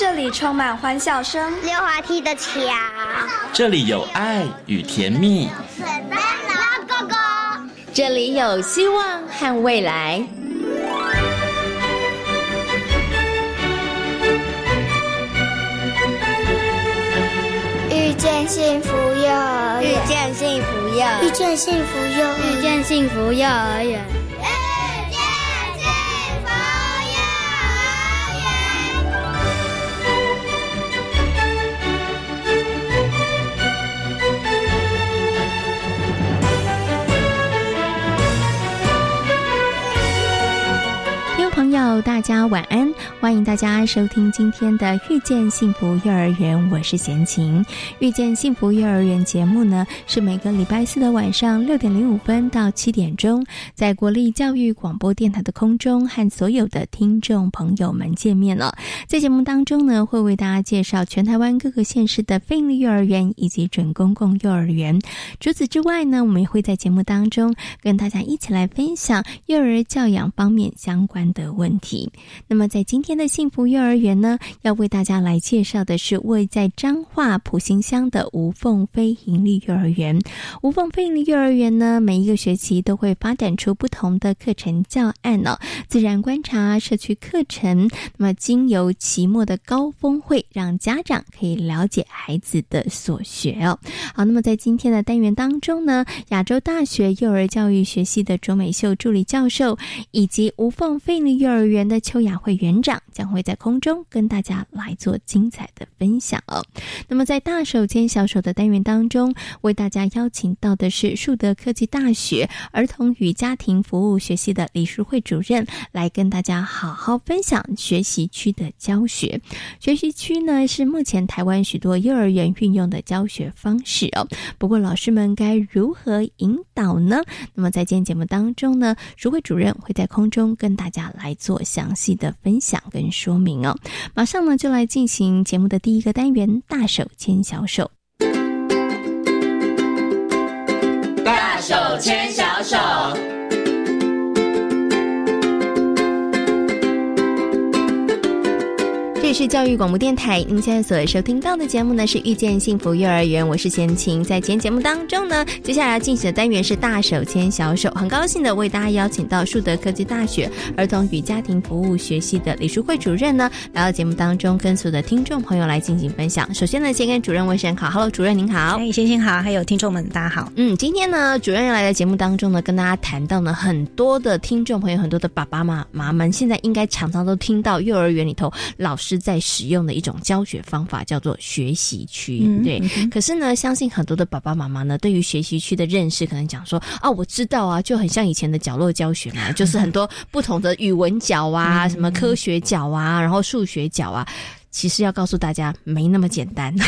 这里充满欢笑声，溜滑梯的桥，这里有爱与甜蜜，水灯笼哥哥，这里有希望和未来。遇见幸福幼儿园，遇见幸福幼儿，遇见幸福幼儿，遇见幸福幼儿园。大家晚安！欢迎大家收听今天的《遇见幸福幼儿园》，我是贤琴。《遇见幸福幼儿园》节目呢，是每个礼拜四的晚上六点零五分到七点钟，在国立教育广播电台的空中和所有的听众朋友们见面了。在节目当中呢，会为大家介绍全台湾各个县市的非营利幼儿园以及准公共幼儿园。除此之外呢，我们也会在节目当中跟大家一起来分享幼儿教养方面相关的。问题。那么，在今天天的幸福幼儿园呢，要为大家来介绍的是位在彰化普兴乡的无缝非营利幼儿园。无缝非盈利幼儿园呢，每一个学期都会发展出不同的课程教案哦，自然观察、社区课程。那么，经由期末的高峰会，让家长可以了解孩子的所学哦。好，那么在今天的单元当中呢，亚洲大学幼儿教育学系的卓美秀助理教授以及无缝非盈利幼儿园的邱雅慧园长将会在空中跟大家来做精彩的分享哦。那么在大手牵小手的单元当中，为大家邀请到的是树德科技大学儿童与家庭服务学系的李淑慧主任，来跟大家好好分享学习区的教学。学习区呢是目前台湾许多幼儿园运用的教学方式哦。不过老师们该如何引导呢？那么在今天节目当中呢，淑慧主任会在空中跟大家来。做详细的分享跟说明哦，马上呢就来进行节目的第一个单元——大手牵小手。大手牵小手。这是教育广播电台，您现在所收听到的节目呢是遇见幸福幼儿园，我是贤琴。在今天节目当中呢，接下来要进行的单元是大手牵小手，很高兴的为大家邀请到树德科技大学儿童与家庭服务学系的李淑慧主任呢，来到节目当中跟所有的听众朋友来进行分享。首先呢，先跟主任问声好，Hello，主任您好，哎，贤琴好，还有听众们大家好。嗯，今天呢，主任要来的节目当中呢，跟大家谈到呢，很多的听众朋友，很多的爸爸妈妈们，现在应该常常都听到幼儿园里头老师。在使用的一种教学方法叫做学习区，对。可是呢，相信很多的爸爸妈妈呢，对于学习区的认识，可能讲说啊，我知道啊，就很像以前的角落教学嘛，就是很多不同的语文角啊，什么科学角啊，然后数学角啊。其实要告诉大家，没那么简单。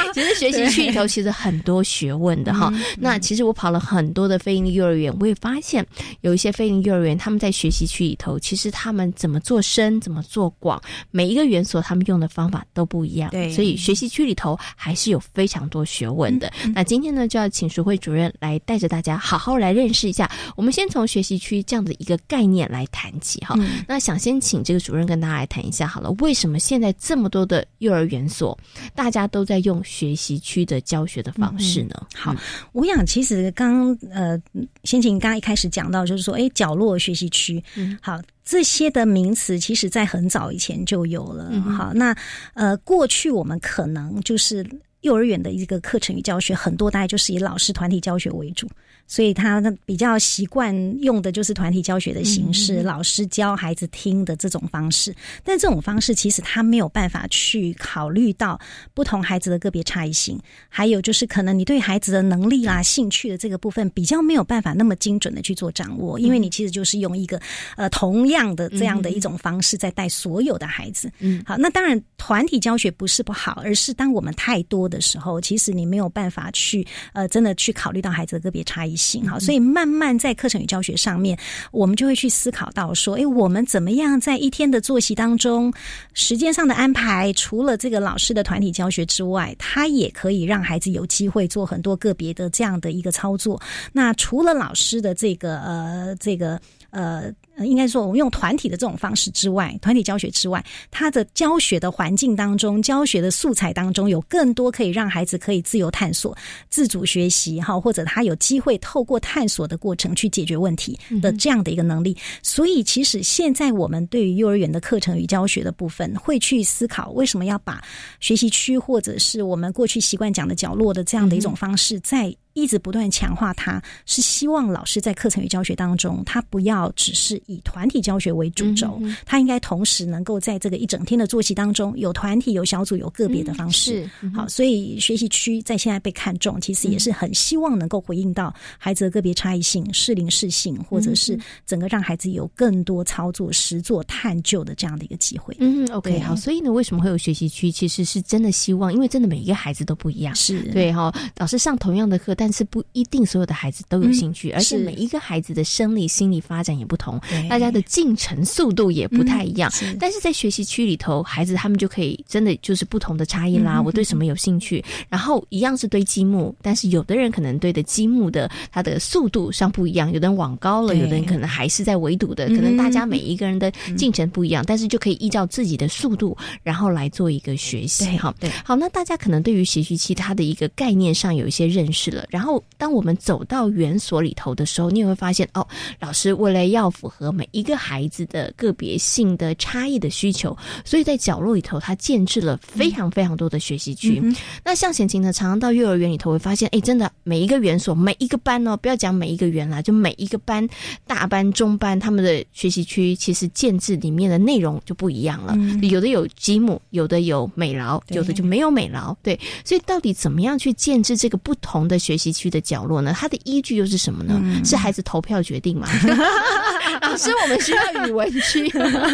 其实学习区里头其实很多学问的哈。那其实我跑了很多的非营利幼儿园，我也发现有一些非营利幼儿园，他们在学习区里头，其实他们怎么做深，怎么做广，每一个园所他们用的方法都不一样。对，所以学习区里头还是有非常多学问的。那今天呢，就要请淑慧主任来带着大家好好来认识一下。我们先从学习区这样的一个概念来谈起哈。那想先请这个主任跟大家来谈一下好了，为什么现在这么多的幼儿园所，大家都在用学习区的教学的方式呢？好，我想其实刚呃，先前刚刚一开始讲到，就是说，哎，角落学习区，好，这些的名词，其实在很早以前就有了。嗯好，那呃，过去我们可能就是幼儿园的一个课程与教学，很多大概就是以老师团体教学为主。所以他比较习惯用的就是团体教学的形式，老师教孩子听的这种方式。但这种方式其实他没有办法去考虑到不同孩子的个别差异性，还有就是可能你对孩子的能力啦、兴趣的这个部分比较没有办法那么精准的去做掌握，因为你其实就是用一个呃同样的这样的一种方式在带所有的孩子。嗯，好，那当然团体教学不是不好，而是当我们太多的时候，其实你没有办法去呃真的去考虑到孩子的个别差异。性哈，所以慢慢在课程与教学上面，我们就会去思考到说，哎，我们怎么样在一天的作息当中，时间上的安排，除了这个老师的团体教学之外，他也可以让孩子有机会做很多个别的这样的一个操作。那除了老师的这个呃这个呃。应该说我们用团体的这种方式之外，团体教学之外，他的教学的环境当中，教学的素材当中有更多可以让孩子可以自由探索、自主学习哈，或者他有机会透过探索的过程去解决问题的这样的一个能力。所以，其实现在我们对于幼儿园的课程与教学的部分，会去思考为什么要把学习区或者是我们过去习惯讲的角落的这样的一种方式在。一直不断强化，它是希望老师在课程与教学当中，他不要只是以团体教学为主轴，他应该同时能够在这个一整天的作息当中，有团体、有小组、有个别的方式。好，所以学习区在现在被看重，其实也是很希望能够回应到孩子的个别差异性、适龄适性，或者是整个让孩子有更多操作、实作、探究的这样的一个机会。嗯，OK，好。所以呢，为什么会有学习区？其实是真的希望，因为真的每一个孩子都不一样，是对哈。老师上同样的课，但但是不一定所有的孩子都有兴趣，而且每一个孩子的生理心理发展也不同，大家的进程速度也不太一样。但是在学习区里头，孩子他们就可以真的就是不同的差异啦。我对什么有兴趣，然后一样是堆积木，但是有的人可能堆的积木的它的速度上不一样，有的人往高了，有的人可能还是在围堵的，可能大家每一个人的进程不一样，但是就可以依照自己的速度，然后来做一个学习。哈，对，好，那大家可能对于学习期它的一个概念上有一些认识了。然后，当我们走到园所里头的时候，你也会发现，哦，老师为了要符合每一个孩子的个别性的差异的需求，所以在角落里头，他建置了非常非常多的学习区。那像贤琴呢，常常到幼儿园里头会发现，哎，真的每一个园所每一个班哦，不要讲每一个园啦，就每一个班，大班、中班，他们的学习区其实建制里面的内容就不一样了。有的有积木，有的有美劳，有的就没有美劳。对，所以到底怎么样去建制这个不同的学习？区的角落呢？它的依据又是什么呢？是孩子投票决定吗？老师，我们需要语文区，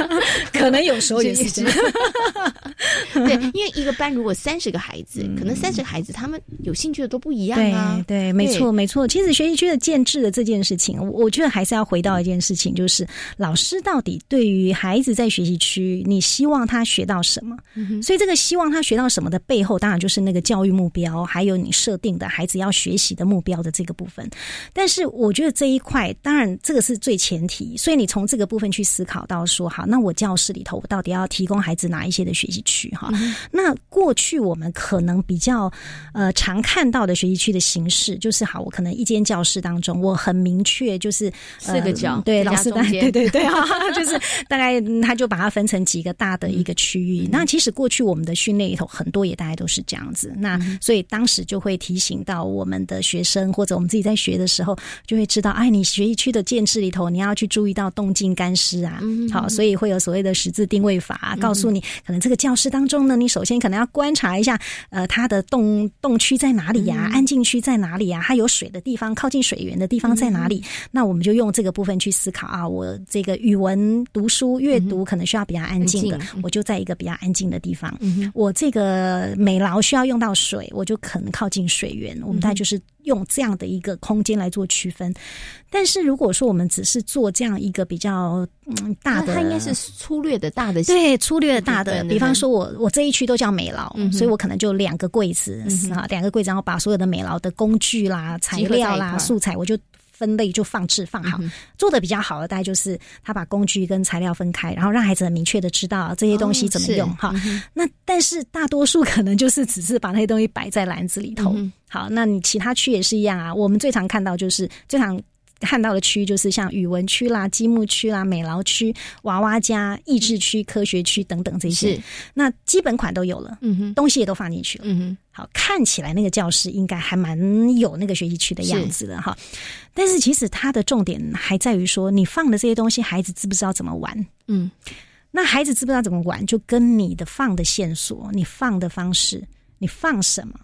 可能有时候也是这样。对，因为一个班如果三十个孩子，可能三十个孩子他们有兴趣的都不一样啊。对，没错，没错。其实学习区的建制的这件事情，我觉得还是要回到一件事情，就是老师到底对于孩子在学习区，你希望他学到什么？所以这个希望他学到什么的背后，当然就是那个教育目标，还有你设定的孩子要学习的目标的这个部分。但是我觉得这一块，当然这个是最前提。所以你从这个部分去思考到说，好，那我教室里头我到底要提供孩子哪一些的学习区？哈，那过去我们可能比较呃常看到的学习区的形式，就是好，我可能一间教室当中，我很明确就是四个角，对，老师对对对啊，就是大概他就把它分成几个大的一个区域。那其实过去我们的训练里头很多也大概都是这样子。那所以当时就会提醒到我们的学生或者我们自己在学的时候，就会知道，哎，你学习区的建制里头，你要去注意到动静干湿啊。好，所以会有所谓的十字定位法，告诉你可能这个教室当中呢，你首先可能要观察一下，呃，它的洞洞区在哪里呀？安静区在哪里呀？它有水的地方，靠近水源的地方在哪里？那我们就用这个部分去思考啊，我这个语文读书阅读可能需要比较安静的，我就在一个比较安静的地方。我这个美劳需要用到水，我就可能靠近水源。我们大概就是。用这样的一个空间来做区分，但是如果说我们只是做这样一个比较嗯大的，它应该是粗略的大的，对，粗略的大的。比方说，我我这一区都叫美劳，所以我可能就两个柜子啊，两个柜子，然后把所有的美劳的工具啦、材料啦、素材，我就。分类就放置放好，做的比较好的大概就是他把工具跟材料分开，然后让孩子很明确的知道这些东西怎么用哈。那但是大多数可能就是只是把那些东西摆在篮子里头。好，那你其他区也是一样啊。我们最常看到就是最常看到的区就是像语文区啦、积木区啦、美劳区、娃娃家、益智区、科学区等等这些。那基本款都有了，嗯哼，东西也都放进去了，嗯哼。好，看起来那个教室应该还蛮有那个学习区的样子的哈，但是其实它的重点还在于说，你放的这些东西，孩子知不知道怎么玩？嗯，那孩子知不知道怎么玩，就跟你的放的线索、你放的方式、你放什么，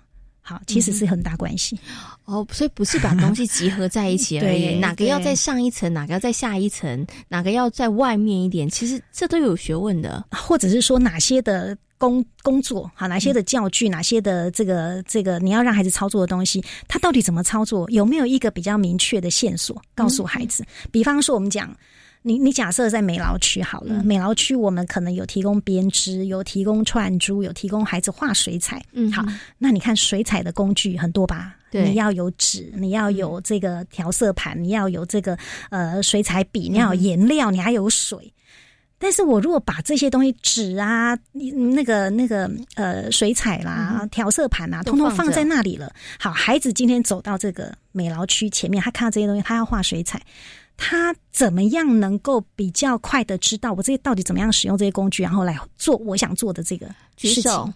好，其实是很大关系。哦，所以不是把东西集合在一起而已，哪个要在上一层，哪个要在下一层，哪个要在外面一点，其实这都有学问的，或者是说哪些的。工工作好，哪些的教具，哪些的这个这个你要让孩子操作的东西，他到底怎么操作？有没有一个比较明确的线索告诉孩子？比方说，我们讲，你你假设在美劳区好了，美劳区我们可能有提供编织，有提供串珠，有提供孩子画水彩。嗯，好，那你看水彩的工具很多吧？你要有纸，你要有这个调色盘，你要有这个呃水彩笔，你要有颜料，你还有水。但是我如果把这些东西纸啊，那个那个呃水彩啦、调色盘啊，通通放在那里了。好，孩子今天走到这个美劳区前面，他看到这些东西，他要画水彩，他怎么样能够比较快的知道我这些到底怎么样使用这些工具，然后来做我想做的这个事情？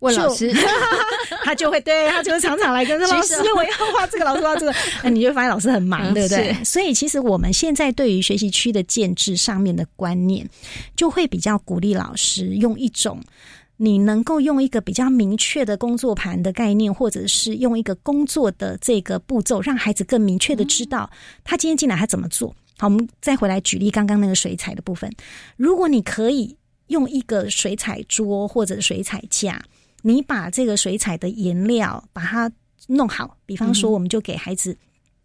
问老师，他就会对他就会常常来跟老师，我要画这个，老师画这个，那 你就发现老师很忙，对不对？所以其实我们现在对于学习区的建制上面的观念，就会比较鼓励老师用一种你能够用一个比较明确的工作盘的概念，或者是用一个工作的这个步骤，让孩子更明确的知道他今天进来他怎么做。好，我们再回来举例刚刚那个水彩的部分，如果你可以用一个水彩桌或者水彩架。你把这个水彩的颜料把它弄好，比方说，我们就给孩子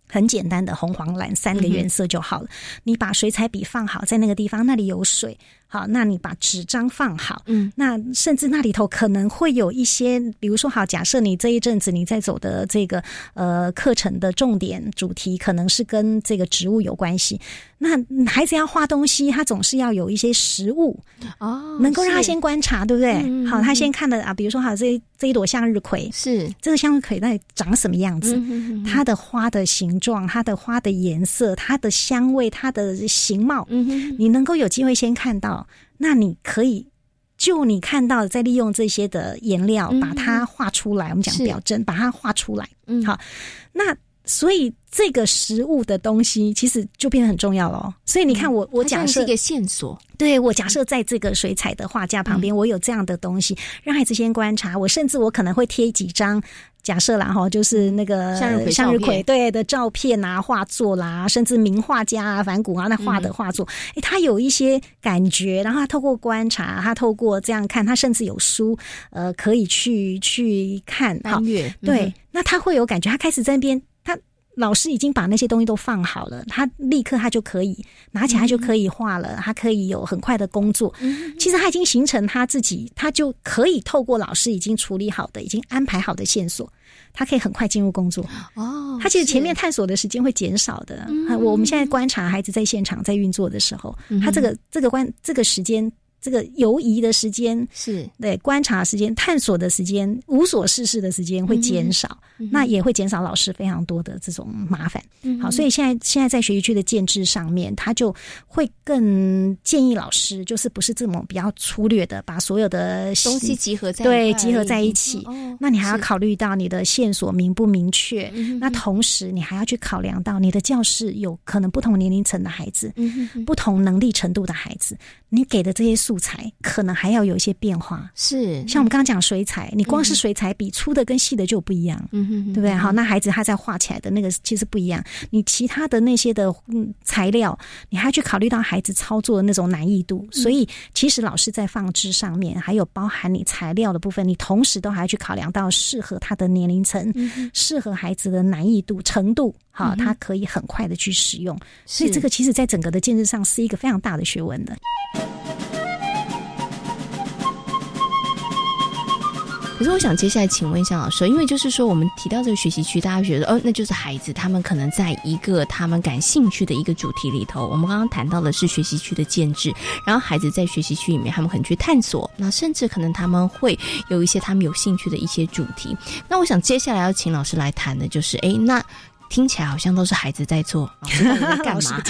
很简单的红、黄、蓝三个颜色就好了。你把水彩笔放好，在那个地方，那里有水。好，那你把纸张放好，嗯，那甚至那里头可能会有一些，比如说，好，假设你这一阵子你在走的这个呃课程的重点主题，可能是跟这个植物有关系。那孩子要画东西，他总是要有一些实物哦，能够让他先观察，对不对？好，他先看的啊，比如说，好，这这一朵向日葵是这个向日葵，到底长什么样子？它的花的形状，它的花的颜色，它的香味，它的形貌，嗯你能够有机会先看到。那你可以就你看到，再利用这些的颜料把它画出来。我们讲表征，把它画出来。嗯，好。那所以这个实物的东西，其实就变得很重要了。所以你看，我我假设一个线索。对我假设在这个水彩的画架旁边，我有这样的东西，让孩子先观察。我甚至我可能会贴几张。假设啦哈，就是那个向日葵对的照片啊、画作啦，甚至名画家啊、梵谷啊那画的画作，哎，他有一些感觉，然后他透过观察，他透过这样看，他甚至有书呃可以去去看。翻阅，对，那他会有感觉，他开始在那边。老师已经把那些东西都放好了，他立刻他就可以拿起来就可以画了，他可以有很快的工作。其实他已经形成他自己，他就可以透过老师已经处理好的、已经安排好的线索，他可以很快进入工作。哦，他其实前面探索的时间会减少的。我们现在观察孩子在现场在运作的时候，他这个这个关这个时间。这个游移的时间是。对观察时间、探索的时间、无所事事的时间会减少，那也会减少老师非常多的这种麻烦。好，所以现在现在在学习区的建制上面，他就会更建议老师，就是不是这么比较粗略的把所有的东西集合在对集合在一起。那你还要考虑到你的线索明不明确？那同时你还要去考量到你的教室有可能不同年龄层的孩子，不同能力程度的孩子，你给的这些素。材可能还要有一些变化，是。像我们刚刚讲水彩，你光是水彩笔粗的跟细的就不一样，嗯哼，对不对？好，那孩子他在画起来的那个其实不一样，你其他的那些的嗯材料，你还要去考虑到孩子操作的那种难易度，所以其实老师在放置上面，还有包含你材料的部分，你同时都还要去考量到适合他的年龄层，适合孩子的难易度程度，好，它可以很快的去使用，所以这个其实在整个的建设上是一个非常大的学问的。可是我想接下来请问一下老师，因为就是说我们提到这个学习区，大家觉得哦，那就是孩子他们可能在一个他们感兴趣的一个主题里头。我们刚刚谈到的是学习区的建制，然后孩子在学习区里面，他们可能去探索，那甚至可能他们会有一些他们有兴趣的一些主题。那我想接下来要请老师来谈的就是，哎，那。听起来好像都是孩子在做，老 师到底在干嘛？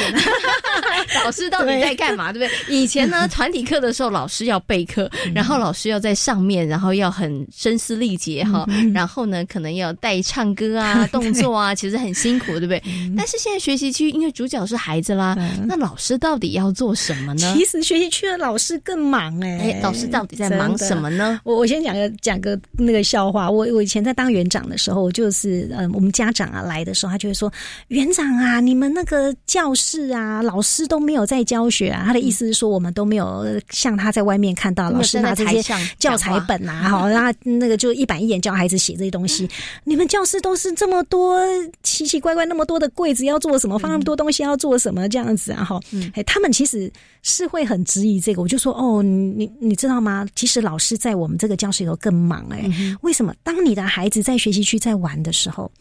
老师到底在干嘛？对不对？以前呢，团体课的时候，老师要备课，然后老师要在上面，然后要很声嘶力竭哈，然后呢，可能要带唱歌啊、动作啊，其实很辛苦，对不对？但是现在学习区，因为主角是孩子啦，那老师到底要做什么呢？其实学习区的老师更忙哎，哎，老师到底在忙什么呢？我我先讲个讲个那个笑话。我我以前在当园长的时候，就是嗯，我们家长啊来的时候。候，他就会说：“园长啊，你们那个教室啊，老师都没有在教学啊。”他的意思是说，我们都没有像他在外面看到老师拿这些教材本啊，好，然后那个就一板一眼教孩子写这些东西。你们教室都是这么多奇奇怪怪那么多的柜子要做什么？放那么多东西要做什么？这样子啊，哈，哎，他们其实是会很质疑这个。我就说：“哦，你你知道吗？其实老师在我们这个教室里头更忙哎，为什么？当你的孩子在学习区在玩的时候。”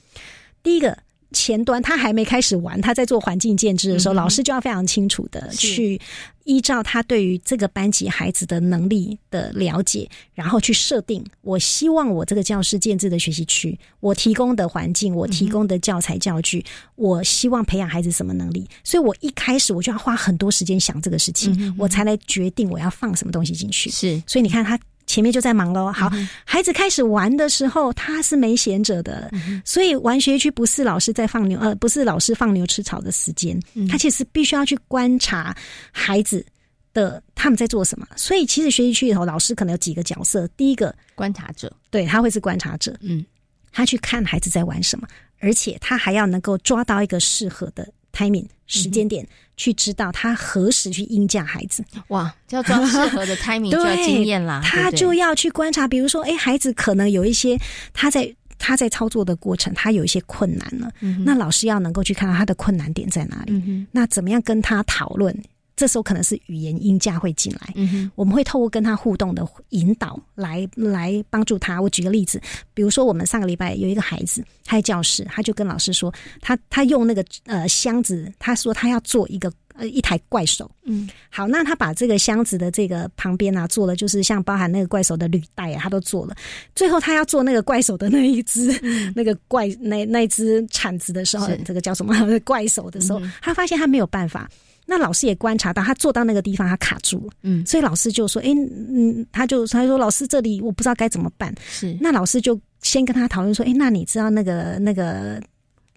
第一个前端，他还没开始玩，他在做环境建制的时候，老师就要非常清楚的去依照他对于这个班级孩子的能力的了解，然后去设定。我希望我这个教室建制的学习区，我提供的环境，我提供的教材教具，我希望培养孩子什么能力。所以我一开始我就要花很多时间想这个事情，我才来决定我要放什么东西进去。是，所以你看他。前面就在忙喽。好，孩子开始玩的时候，他是没闲着的，所以玩学区不是老师在放牛，呃，不是老师放牛吃草的时间，他其实必须要去观察孩子的他们在做什么。所以其实学习区里头，老师可能有几个角色：第一个观察者，对他会是观察者，嗯，他去看孩子在玩什么，而且他还要能够抓到一个适合的 timing 时间点。去知道他何时去应价孩子，哇，要抓适合的 timing 就要经验啦。他就要去观察，比如说，哎，孩子可能有一些他在他在操作的过程，他有一些困难了，那老师要能够去看到他的困难点在哪里，那怎么样跟他讨论？这时候可能是语言音架会进来，我们会透过跟他互动的引导来来帮助他。我举个例子，比如说我们上个礼拜有一个孩子，他在教室，他就跟老师说，他他用那个呃箱子，他说他要做一个呃一台怪手。嗯，好，那他把这个箱子的这个旁边啊做了，就是像包含那个怪手的履带啊，他都做了。最后他要做那个怪手的那一只 那个怪那那只铲子的时候，这个叫什么怪手的时候，他发现他没有办法。那老师也观察到，他坐到那个地方，他卡住了。嗯，所以老师就说：“哎，嗯，他就他说，老师这里我不知道该怎么办。”是，那老师就先跟他讨论说：“哎，那你知道那个那个？”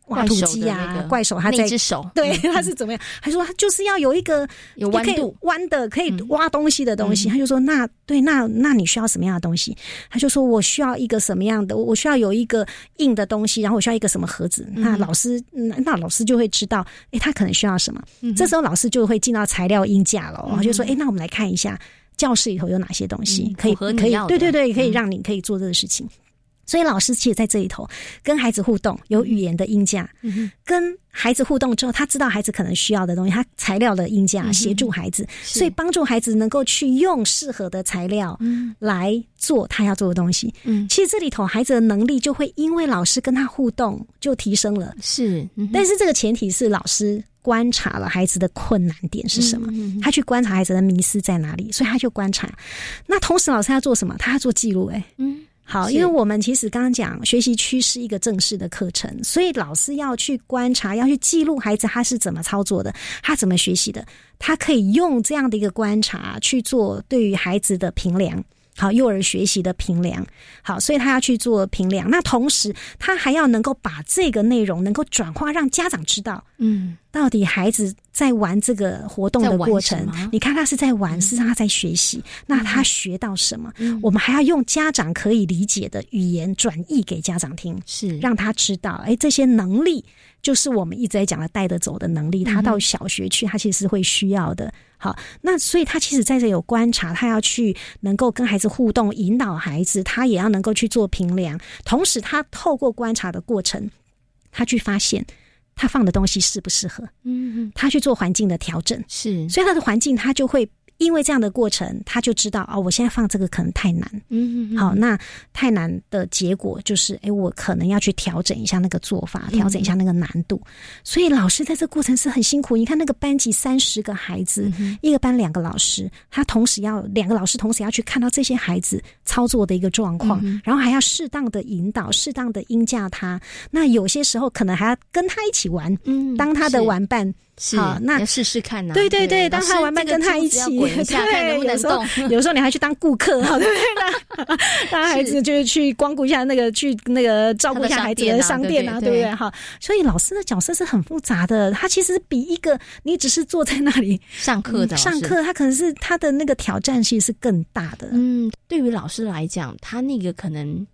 挖土机啊，怪手，他在只手，对，他是怎么样？他说他就是要有一个有弯度弯的可以挖东西的东西。他就说那对，那那你需要什么样的东西？他就说我需要一个什么样的？我需要有一个硬的东西，然后我需要一个什么盒子？那老师，那老师就会知道，哎，他可能需要什么？这时候老师就会进到材料硬架了，然后就说，哎，那我们来看一下教室里头有哪些东西可以可以，对对对，可以让你可以做这个事情。所以老师其实在这里头跟孩子互动，有语言的音架，跟孩子互动之后，他知道孩子可能需要的东西，他材料的音架协助孩子，所以帮助孩子能够去用适合的材料来做他要做的东西。嗯，其实这里头孩子的能力就会因为老师跟他互动就提升了。是，但是这个前提是老师观察了孩子的困难点是什么，他去观察孩子的迷失在哪里，所以他就观察。那同时老师要做什么？他要做记录。哎，嗯。好，因为我们其实刚刚讲学习区是一个正式的课程，所以老师要去观察，要去记录孩子他是怎么操作的，他怎么学习的，他可以用这样的一个观察去做对于孩子的评量。好，幼儿学习的评量，好，所以他要去做评量。那同时，他还要能够把这个内容能够转化，让家长知道，嗯，到底孩子在玩这个活动的过程，你看他是在玩，是他在学习，那他学到什么？我们还要用家长可以理解的语言转译给家长听，是让他知道，哎，这些能力就是我们一直在讲的带得走的能力。他到小学去，他其实会需要的。好，那所以他其实在这有观察，他要去能够跟孩子互动，引导孩子，他也要能够去做评量，同时他透过观察的过程，他去发现他放的东西适不适合，嗯，他去做环境的调整，是，所以他的环境他就会。因为这样的过程，他就知道哦，我现在放这个可能太难。嗯嗯。好，那太难的结果就是，哎，我可能要去调整一下那个做法，调整一下那个难度。所以老师在这过程是很辛苦。你看那个班级三十个孩子，一个班两个老师，他同时要两个老师同时要去看到这些孩子操作的一个状况，然后还要适当的引导，适当的应价他。那有些时候可能还要跟他一起玩，嗯，当他的玩伴。好，那试试看呢？对对对，当他玩伴跟他一起，对，有时候 有时候你还去当顾客，对不对？当孩子就是去光顾一下那个，去那个照顾一下孩子的商店啊，对不对？哈，所以老师的角色是很复杂的，他其实比一个你只是坐在那里上课的上课，他可能是他的那个挑战性是更大的。嗯，对于老师来讲，他那个可能。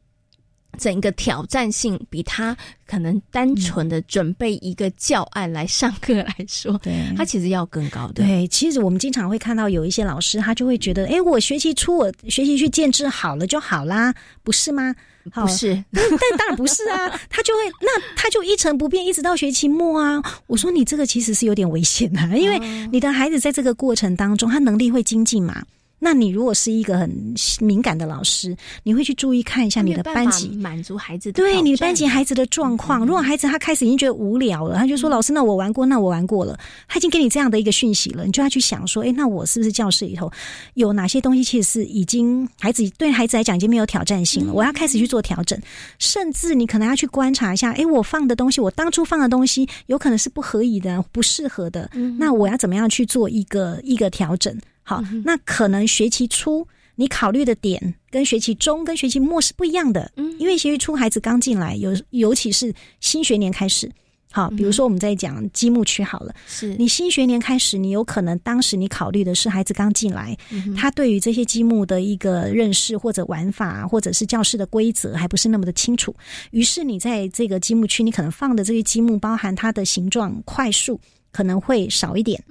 整个挑战性比他可能单纯的准备一个教案来上课来说，对，他其实要更高的。对，其实我们经常会看到有一些老师，他就会觉得，哎，我学期初我学习去建制好了就好啦，不是吗？不是，但当然不是啊，他就会 那他就一成不变，一直到学期末啊。我说你这个其实是有点危险的，因为你的孩子在这个过程当中，他能力会精进嘛。那你如果是一个很敏感的老师，你会去注意看一下你的班级满足孩子对你班级孩子的状况。如果孩子他开始已经觉得无聊了，他就说：“老师，那我玩过，那我玩过了。”他已经给你这样的一个讯息了，你就要去想说：“哎，那我是不是教室里头有哪些东西其实是已经孩子对孩子来讲已经没有挑战性了？我要开始去做调整，甚至你可能要去观察一下：哎，我放的东西，我当初放的东西有可能是不合宜的、不适合的。那我要怎么样去做一个一个调整？”好，那可能学期初你考虑的点跟学期中跟学期末是不一样的，嗯，因为学期初孩子刚进来，有尤其是新学年开始，好，比如说我们在讲积木区好了，是。你新学年开始，你有可能当时你考虑的是孩子刚进来，他对于这些积木的一个认识或者玩法，或者是教室的规则还不是那么的清楚，于是你在这个积木区，你可能放的这些积木包含它的形状、块数。可能会少一点，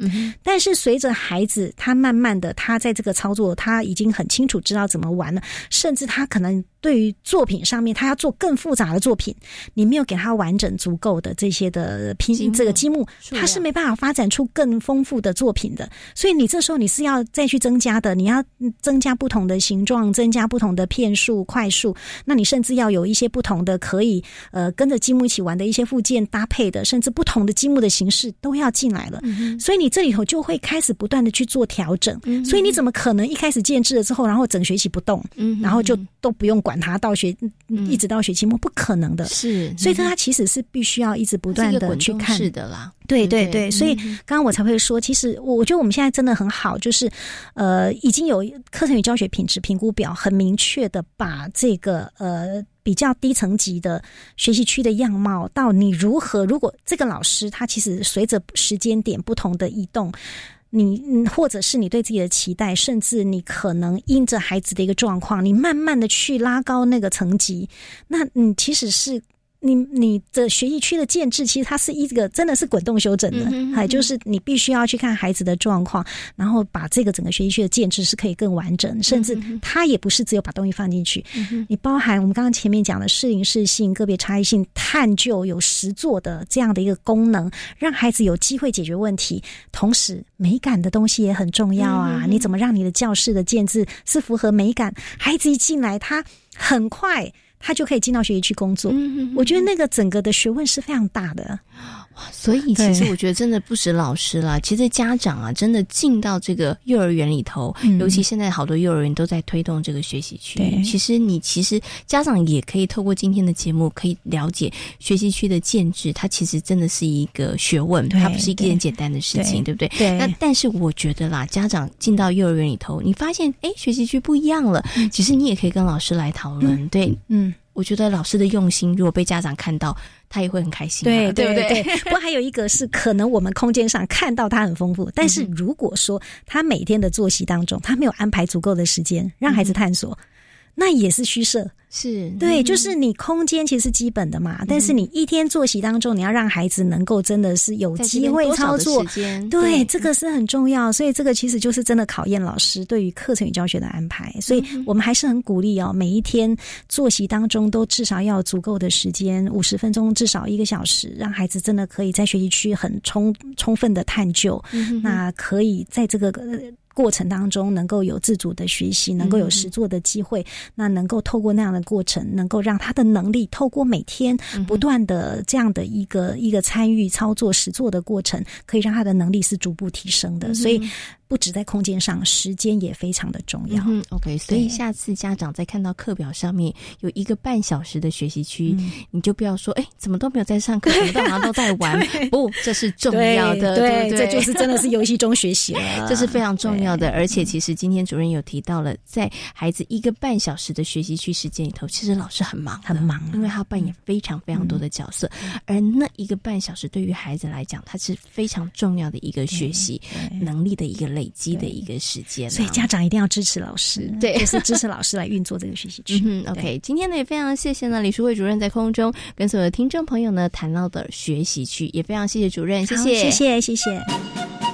但是随着孩子他慢慢的，他在这个操作，他已经很清楚知道怎么玩了，甚至他可能。对于作品上面，他要做更复杂的作品，你没有给他完整足够的这些的拼这个积木，他是没办法发展出更丰富的作品的。所以你这时候你是要再去增加的，你要增加不同的形状，增加不同的片数、块数。那你甚至要有一些不同的可以呃跟着积木一起玩的一些附件搭配的，甚至不同的积木的形式都要进来了。所以你这里头就会开始不断的去做调整。所以你怎么可能一开始建制了之后，然后整学期不动，然后就都不用管？管他到学，一直到学期末，不可能的。是，所以他其实是必须要一直不断的去看的啦。对对对，所以刚刚我才会说，其实我我觉得我们现在真的很好，就是呃，已经有课程与教学品质评估表，很明确的把这个呃比较低层级的学习区的样貌，到你如何，如果这个老师他其实随着时间点不同的移动。你，或者是你对自己的期待，甚至你可能因着孩子的一个状况，你慢慢的去拉高那个层级，那你其实是。你你的学习区的建制，其实它是一个真的是滚动修整的，还就是你必须要去看孩子的状况，然后把这个整个学习区的建制是可以更完整，甚至它也不是只有把东西放进去，你包含我们刚刚前面讲的适应适性、个别差异性、探究有实作的这样的一个功能，让孩子有机会解决问题，同时美感的东西也很重要啊！你怎么让你的教室的建制是符合美感？孩子一进来，他很快。他就可以进到学习区工作。嗯我觉得那个整个的学问是非常大的。所以，其实我觉得真的不止老师啦，其实家长啊，真的进到这个幼儿园里头，尤其现在好多幼儿园都在推动这个学习区。其实你其实家长也可以透过今天的节目，可以了解学习区的建制，它其实真的是一个学问，它不是一件简单的事情，对不对？对。那但是我觉得啦，家长进到幼儿园里头，你发现哎，学习区不一样了，其实你也可以跟老师来讨论。对，嗯。我觉得老师的用心，如果被家长看到，他也会很开心，对对不对？不过还有一个是，可能我们空间上看到他很丰富，但是如果说他每天的作息当中，他没有安排足够的时间让孩子探索，那也是虚设。是对，就是你空间其实是基本的嘛，但是你一天作息当中，你要让孩子能够真的是有机会操作，对，这个是很重要。所以这个其实就是真的考验老师对于课程与教学的安排。所以我们还是很鼓励哦，每一天作息当中都至少要有足够的时间，五十分钟至少一个小时，让孩子真的可以在学习区很充充分的探究，那可以在这个。过程当中能够有自主的学习，能够有实做的机会，那能够透过那样的过程，能够让他的能力透过每天不断的这样的一个一个参与操作实做的过程，可以让他的能力是逐步提升的。所以。不止在空间上，时间也非常的重要。嗯，OK，所以下次家长在看到课表上面有一个半小时的学习区，你就不要说，哎，怎么都没有在上课，怎么好像都在玩？不，这是重要的，对，这就是真的是游戏中学习了，这是非常重要的。而且，其实今天主任有提到了，在孩子一个半小时的学习区时间里头，其实老师很忙，很忙，因为他扮演非常非常多的角色。而那一个半小时对于孩子来讲，他是非常重要的一个学习能力的一个。累积的一个时间。所以家长一定要支持老师，对，就是支持老师来运作这个学习区。嗯，OK，今天呢也非常谢谢呢李淑慧主任在空中跟所有的听众朋友呢谈到的学习区，也非常谢谢主任，谢谢，谢谢，谢谢。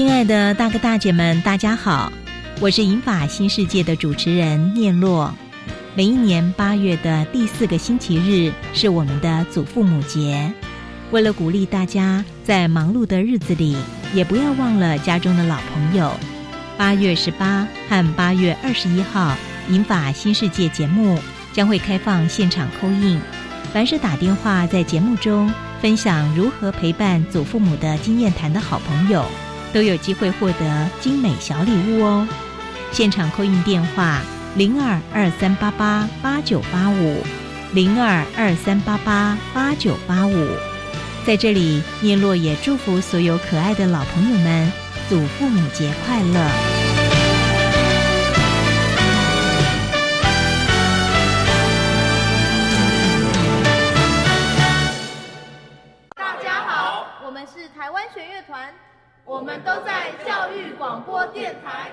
亲爱的大哥大姐们，大家好，我是银法新世界的主持人念洛。每一年八月的第四个星期日是我们的祖父母节。为了鼓励大家在忙碌的日子里，也不要忘了家中的老朋友。八月十八和八月二十一号，银法新世界节目将会开放现场扣印。凡是打电话在节目中分享如何陪伴祖父母的经验谈的好朋友，都有机会获得精美小礼物哦！现场扣印电话零二二三八八八九八五零二二三八八八九八五。在这里，聂洛也祝福所有可爱的老朋友们，祖父母节快乐！电台。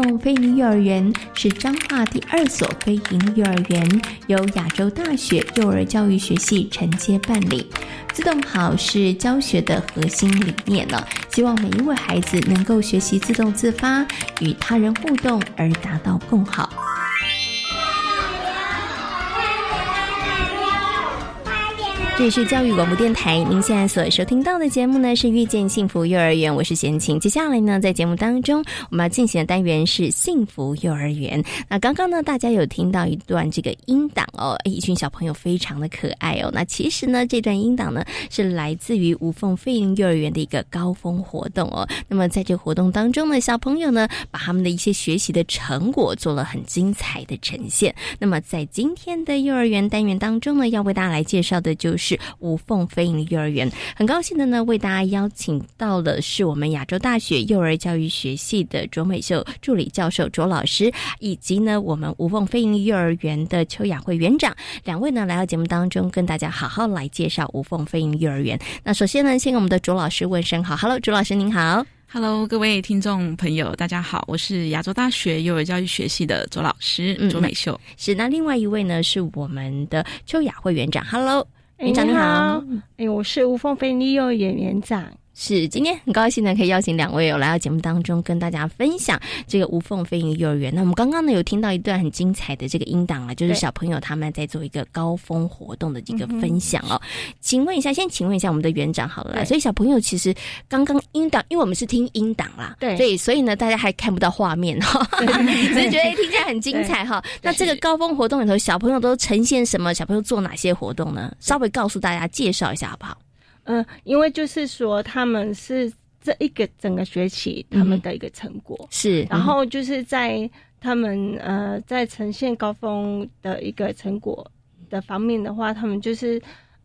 立的无缝飞云幼儿园是彰化第二所飞行幼儿园，由亚洲大学幼儿教育学系承接办理。自动好是教学的核心理念呢，希望每一位孩子能够学习自动自发，与他人互动，而达到更好。这里是教育广播电台，您现在所收听到的节目呢是遇见幸福幼儿园，我是贤晴。接下来呢，在节目当中我们要进行的单元是幸福幼儿园。那刚刚呢，大家有听到一段这个音档哦，一群小朋友非常的可爱哦。那其实呢，这段音档呢是来自于无缝飞行幼儿园的一个高峰活动哦。那么在这个活动当中呢，小朋友呢把他们的一些学习的成果做了很精彩的呈现。那么在今天的幼儿园单元当中呢，要为大家来介绍的就是。是无缝飞营幼儿园，很高兴的呢，为大家邀请到的是我们亚洲大学幼儿教育学系的卓美秀助理教授卓老师，以及呢我们无缝飞营幼儿园的邱雅慧园长，两位呢来到节目当中，跟大家好好来介绍无缝飞营幼儿园。那首先呢，先跟我们的卓老师问声好，Hello，卓老师您好，Hello，各位听众朋友，大家好，我是亚洲大学幼儿教育学系的卓老师卓美秀。是，那另外一位呢是我们的邱雅慧园长，Hello。园长你好，哎，我是吴凤飞利幼儿园园长。是，今天很高兴呢，可以邀请两位有来到节目当中，跟大家分享这个无缝飞行幼儿园。那我们刚刚呢有听到一段很精彩的这个音档啊，就是小朋友他们在做一个高峰活动的这个分享哦。请问一下，先请问一下我们的园长好了，所以小朋友其实刚刚音档，因为我们是听音档啦，对，所以所以呢大家还看不到画面哈，只是觉得听起来很精彩哈。那这个高峰活动里头，小朋友都呈现什么？小朋友做哪些活动呢？稍微告诉大家介绍一下好不好？嗯，因为就是说，他们是这一个整个学期他们的一个成果是，然后就是在他们呃在呈现高峰的一个成果的方面的话，他们就是。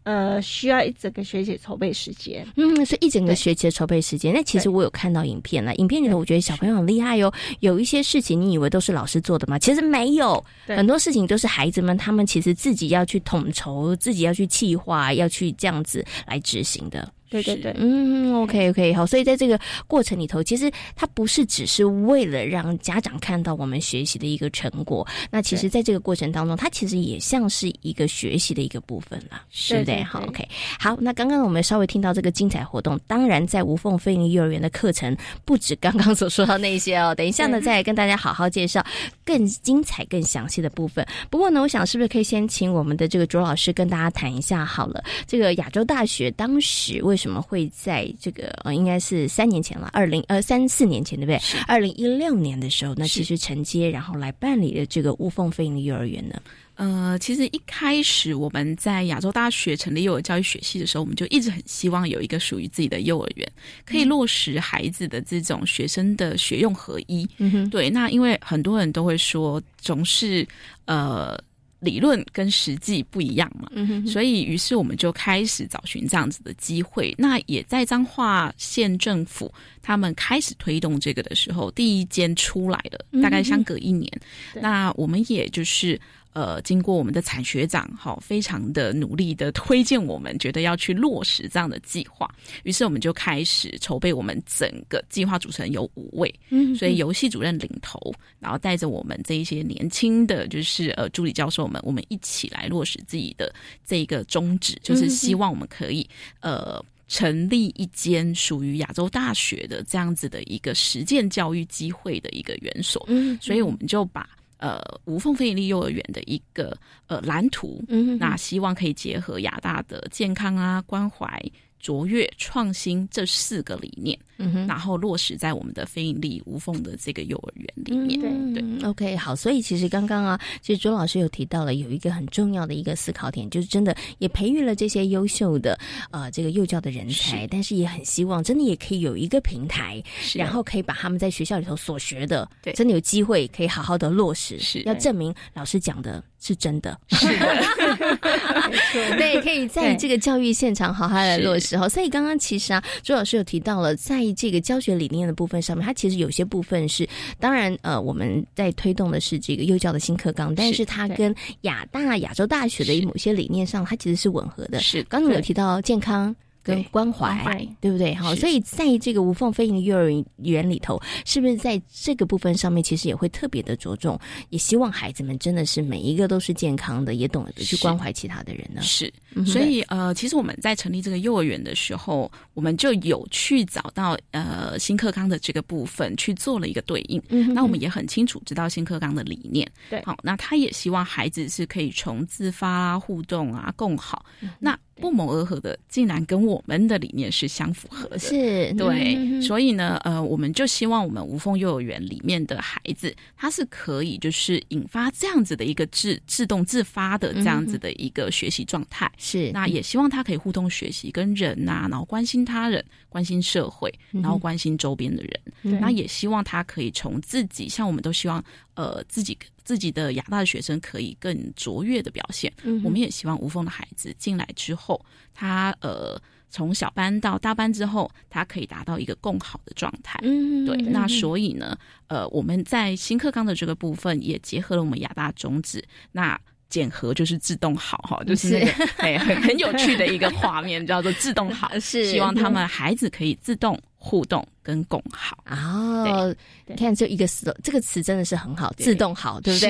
呃，需要一整个学期筹备时间。嗯，是一整个学期的筹备时间。那其实我有看到影片了，影片里头我觉得小朋友很厉害哟。有一些事情你以为都是老师做的吗？其实没有，很多事情都是孩子们他们其实自己要去统筹，自己要去计划，要去这样子来执行的。对对对，嗯，OK OK，好，所以在这个过程里头，其实它不是只是为了让家长看到我们学习的一个成果，那其实在这个过程当中，它其实也像是一个学习的一个部分了，是的，好，OK，好，那刚刚我们稍微听到这个精彩活动，当然在无缝飞行幼儿园的课程不止刚刚所说到那些哦，等一下呢再跟大家好好介绍更精彩、更详细的部分。不过呢，我想是不是可以先请我们的这个卓老师跟大家谈一下好了，这个亚洲大学当时为什么？怎么会在这个呃，应该是三年前了，二零呃三四年前对不对？二零一六年的时候，那其实承接然后来办理的这个无缝飞行的幼儿园呢。呃，其实一开始我们在亚洲大学成立幼儿教育学系的时候，我们就一直很希望有一个属于自己的幼儿园，可以落实孩子的这种学生的学用合一。嗯哼，对。那因为很多人都会说，总是呃。理论跟实际不一样嘛，所以于是我们就开始找寻这样子的机会。那也在彰化县政府他们开始推动这个的时候，第一间出来了，大概相隔一年。那我们也就是。呃，经过我们的产学长哈，非常的努力的推荐我们，觉得要去落实这样的计划，于是我们就开始筹备。我们整个计划组成有五位，嗯，所以游戏主任领头，然后带着我们这一些年轻的就是呃助理教授们，我们一起来落实自己的这一个宗旨，就是希望我们可以呃成立一间属于亚洲大学的这样子的一个实践教育机会的一个园所，嗯，所以我们就把。呃，无缝非营利幼儿园的一个呃蓝图，嗯，那希望可以结合亚大的健康啊关怀。卓越创新这四个理念，嗯哼，然后落实在我们的非盈利无缝的这个幼儿园里面。对。对，OK，好。所以其实刚刚啊，其实周老师有提到了有一个很重要的一个思考点，就是真的也培育了这些优秀的呃这个幼教的人才，但是也很希望真的也可以有一个平台，然后可以把他们在学校里头所学的，对，真的有机会可以好好的落实，是。要证明老师讲的。是真的，是。的，对，可以在这个教育现场好好来落实。哈。所以刚刚其实啊，朱老师有提到了，在这个教学理念的部分上面，它其实有些部分是，当然呃，我们在推动的是这个幼教的新课纲，但是它跟亚大亚洲大学的某些理念上，它其实是吻合的。是，刚刚有提到健康。跟关怀，对不对？好，所以在这个无缝飞行的幼儿园里头，是不是在这个部分上面，其实也会特别的着重，也希望孩子们真的是每一个都是健康的，也懂得去关怀其他的人呢？是，所以呃，其实我们在成立这个幼儿园的时候，我们就有去找到呃新课纲的这个部分去做了一个对应。嗯，那我们也很清楚知道新课纲的理念。对，好，那他也希望孩子是可以从自发啊、互动啊、共好。那不谋而合的，竟然跟我们的理念是相符合的，是。对，所以呢，呃，我们就希望我们无缝幼儿园里面的孩子，他是可以就是引发这样子的一个自自动自发的这样子的一个学习状态，是，那也希望他可以互动学习，跟人呐，然后关心他人，关心社会，然后关心周边的人，那也希望他可以从自己，像我们都希望，呃，自己。自己的亚大的学生可以更卓越的表现，我们也希望无缝的孩子进来之后，他呃从小班到大班之后，他可以达到一个更好的状态。嗯，对。那所以呢，呃，我们在新课纲的这个部分也结合了我们亚大宗旨，那减核就是自动好哈，就是哎 很很有趣的一个画面，叫做自动好，是希望他们孩子可以自动互动。跟共好哦，你看这一个词，这个词真的是很好，自动好，对不对？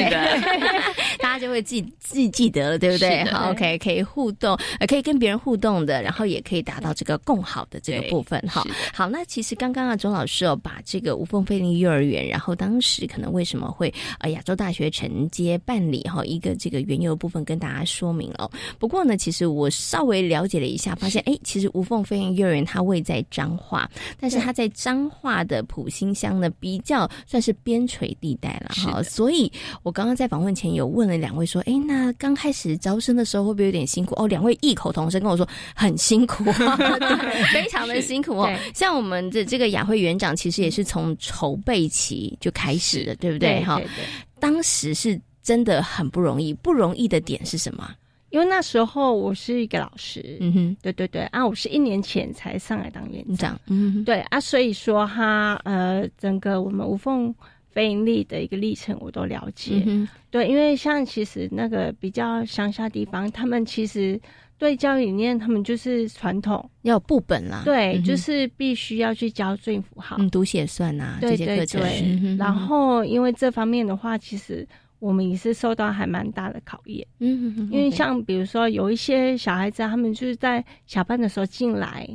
大家就会记记记得了，对不对？好，OK，可以互动，可以跟别人互动的，然后也可以达到这个共好的这个部分。哈，好，那其实刚刚啊，钟老师哦，把这个无缝飞行幼儿园，然后当时可能为什么会呃亚洲大学承接办理哈一个这个原有部分跟大家说明了。不过呢，其实我稍微了解了一下，发现哎，其实无缝飞行幼儿园它位在彰化，但是它在彰化的普兴乡呢，比较算是边陲地带了哈。所以我刚刚在访问前有问了两位说，哎，那刚开始招生的时候会不会有点辛苦？哦，两位异口同声跟我说很辛苦，非常的辛苦哦。像我们的这个雅慧园长，其实也是从筹备期就开始的，对不对？哈，当时是真的很不容易，不容易的点是什么？因为那时候我是一个老师，嗯哼，对对对。啊，我是一年前才上来当院长，嗯哼，对啊，所以说哈，呃，整个我们无缝非盈利的一个历程我都了解，嗯对，因为像其实那个比较乡下地方，他们其实对教育理念，他们就是传统。要部本啦，对，就是必须要去教注音符号、读写算啊这些课程，然后因为这方面的话，其实。我们也是受到还蛮大的考验，嗯，因为像比如说有一些小孩子，他们就是在小班的时候进来，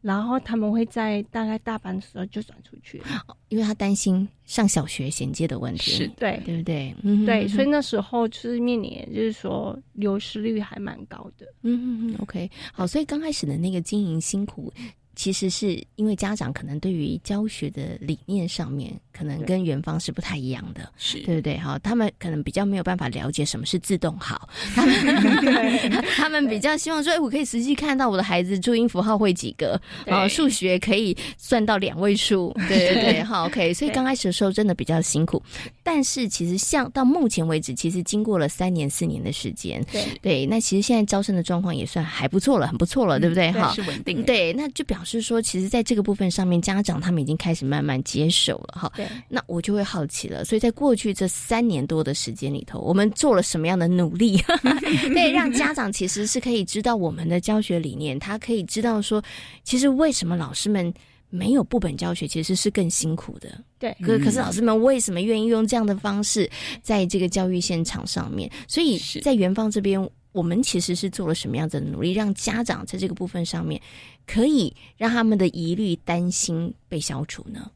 然后他们会在大概大班的时候就转出去，因为他担心上小学衔接的问题，是对，对不对？嗯对，所以那时候就是面临，就是说流失率还蛮高的。嗯嗯 o k 好，所以刚开始的那个经营辛苦。其实是因为家长可能对于教学的理念上面，可能跟元芳是不太一样的，是。对不对？哈，他们可能比较没有办法了解什么是自动好，他们 他们比较希望说，哎，我可以实际看到我的孩子注音符号会几个，啊数学可以算到两位数，对。对对，好，OK。所以刚开始的时候真的比较辛苦，但是其实像到目前为止，其实经过了三年四年的时间，对。对，那其实现在招生的状况也算还不错了，很不错了，对不对？哈，是稳定，对，那就表示。说，其实，在这个部分上面，家长他们已经开始慢慢接受了哈。对，那我就会好奇了。所以在过去这三年多的时间里头，我们做了什么样的努力，对，让家长其实是可以知道我们的教学理念，他可以知道说，其实为什么老师们没有部本教学，其实是更辛苦的。对，可可是老师们为什么愿意用这样的方式，在这个教育现场上面？所以在元芳这边。我们其实是做了什么样子的努力，让家长在这个部分上面可以让他们的疑虑、担心被消除呢？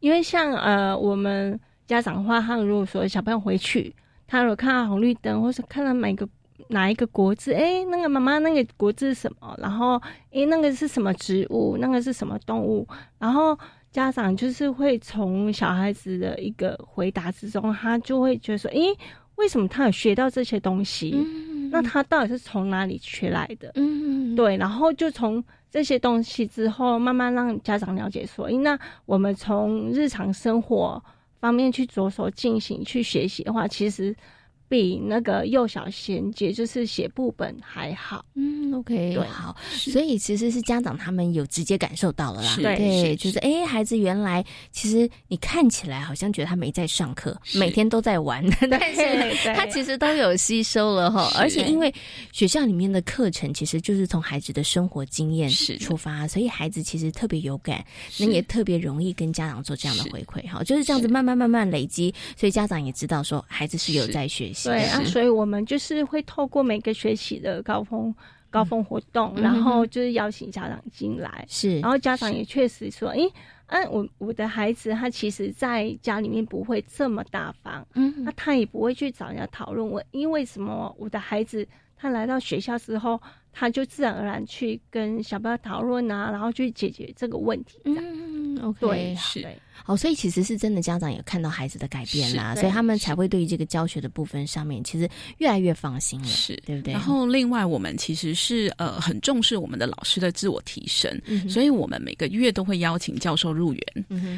因为像呃，我们家长的话，他如果说小朋友回去，他如果看到红绿灯，或是看到每个哪一个国字，哎，那个妈妈那个国字是什么？然后哎，那个是什么植物？那个是什么动物？然后家长就是会从小孩子的一个回答之中，他就会觉得说，哎，为什么他有学到这些东西？那他到底是从哪里学来的？嗯，对，然后就从这些东西之后，慢慢让家长了解说，那我们从日常生活方面去着手进行去学习的话，其实。比那个幼小衔接，就是写部本还好。嗯，OK，对，好。所以其实是家长他们有直接感受到了啦。对，就是哎，孩子原来其实你看起来好像觉得他没在上课，每天都在玩，但是他其实都有吸收了哈。而且因为学校里面的课程其实就是从孩子的生活经验出发，所以孩子其实特别有感，那也特别容易跟家长做这样的回馈。哈，就是这样子慢慢慢慢累积，所以家长也知道说孩子是有在学。对啊，所以我们就是会透过每个学期的高峰高峰活动，然后就是邀请家长进来，是，然后家长也确实说，哎，嗯，我我的孩子他其实在家里面不会这么大方，嗯，那他也不会去找人家讨论，我因为什么我的孩子他来到学校之后，他就自然而然去跟小朋友讨论啊，然后去解决这个问题，嗯，OK，对，是。哦，所以其实是真的，家长也看到孩子的改变啦，所以他们才会对于这个教学的部分上面，其实越来越放心了，是对不对？然后另外，我们其实是呃很重视我们的老师的自我提升，所以我们每个月都会邀请教授入园，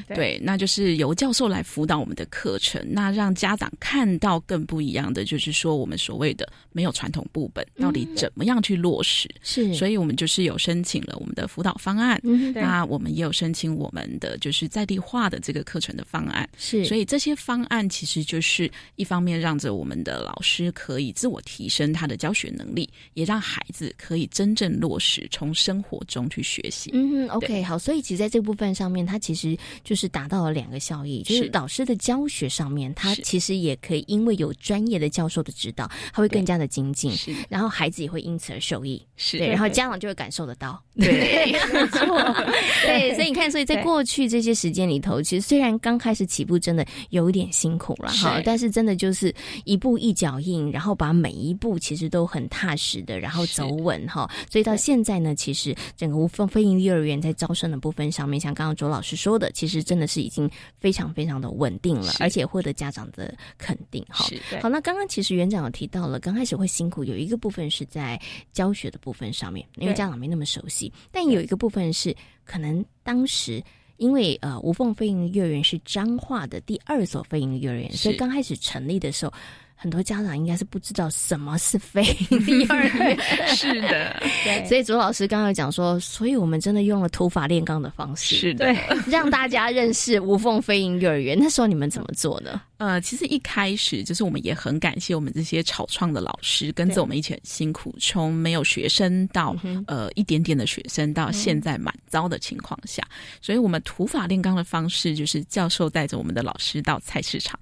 对，那就是由教授来辅导我们的课程，那让家长看到更不一样的，就是说我们所谓的没有传统部本到底怎么样去落实，是，所以我们就是有申请了我们的辅导方案，那我们也有申请我们的就是在地化的。这个课程的方案。是，所以这些方案其实就是一方面让着我们的老师可以自我提升他的教学能力，也让孩子可以真正落实从生活中去学习。嗯，OK，好，所以其实在这部分上面，它其实就是达到了两个效益，就是导师的教学上面，他其实也可以因为有专业的教授的指导，他会更加的精进，然后孩子也会因此而受益，是，对然后家长就会感受得到，对，没错，对，所以你看，所以在过去这些时间里头。头，其实虽然刚开始起步真的有一点辛苦了哈，但是真的就是一步一脚印，然后把每一步其实都很踏实的，然后走稳哈。所以到现在呢，其实整个无缝飞行幼儿园在招生的部分上面，像刚刚周老师说的，其实真的是已经非常非常的稳定了，而且获得家长的肯定哈。好，那刚刚其实园长有提到了，刚开始会辛苦，有一个部分是在教学的部分上面，因为家长没那么熟悉，但有一个部分是可能当时。因为呃，无缝飞行幼儿园是彰化的第二所飞行幼儿园，所以刚开始成立的时候，很多家长应该是不知道什么是飞行幼儿园。是的，对。所以左老师刚刚讲说，所以我们真的用了土法炼钢的方式，是的，让大家认识无缝飞鹰幼儿园。那时候你们怎么做呢？呃，其实一开始就是我们也很感谢我们这些草创的老师，跟着我们一起很辛苦，从没有学生到呃一点点的学生，到现在满招的情况下，所以我们土法炼钢的方式就是教授带着我们的老师到菜市场，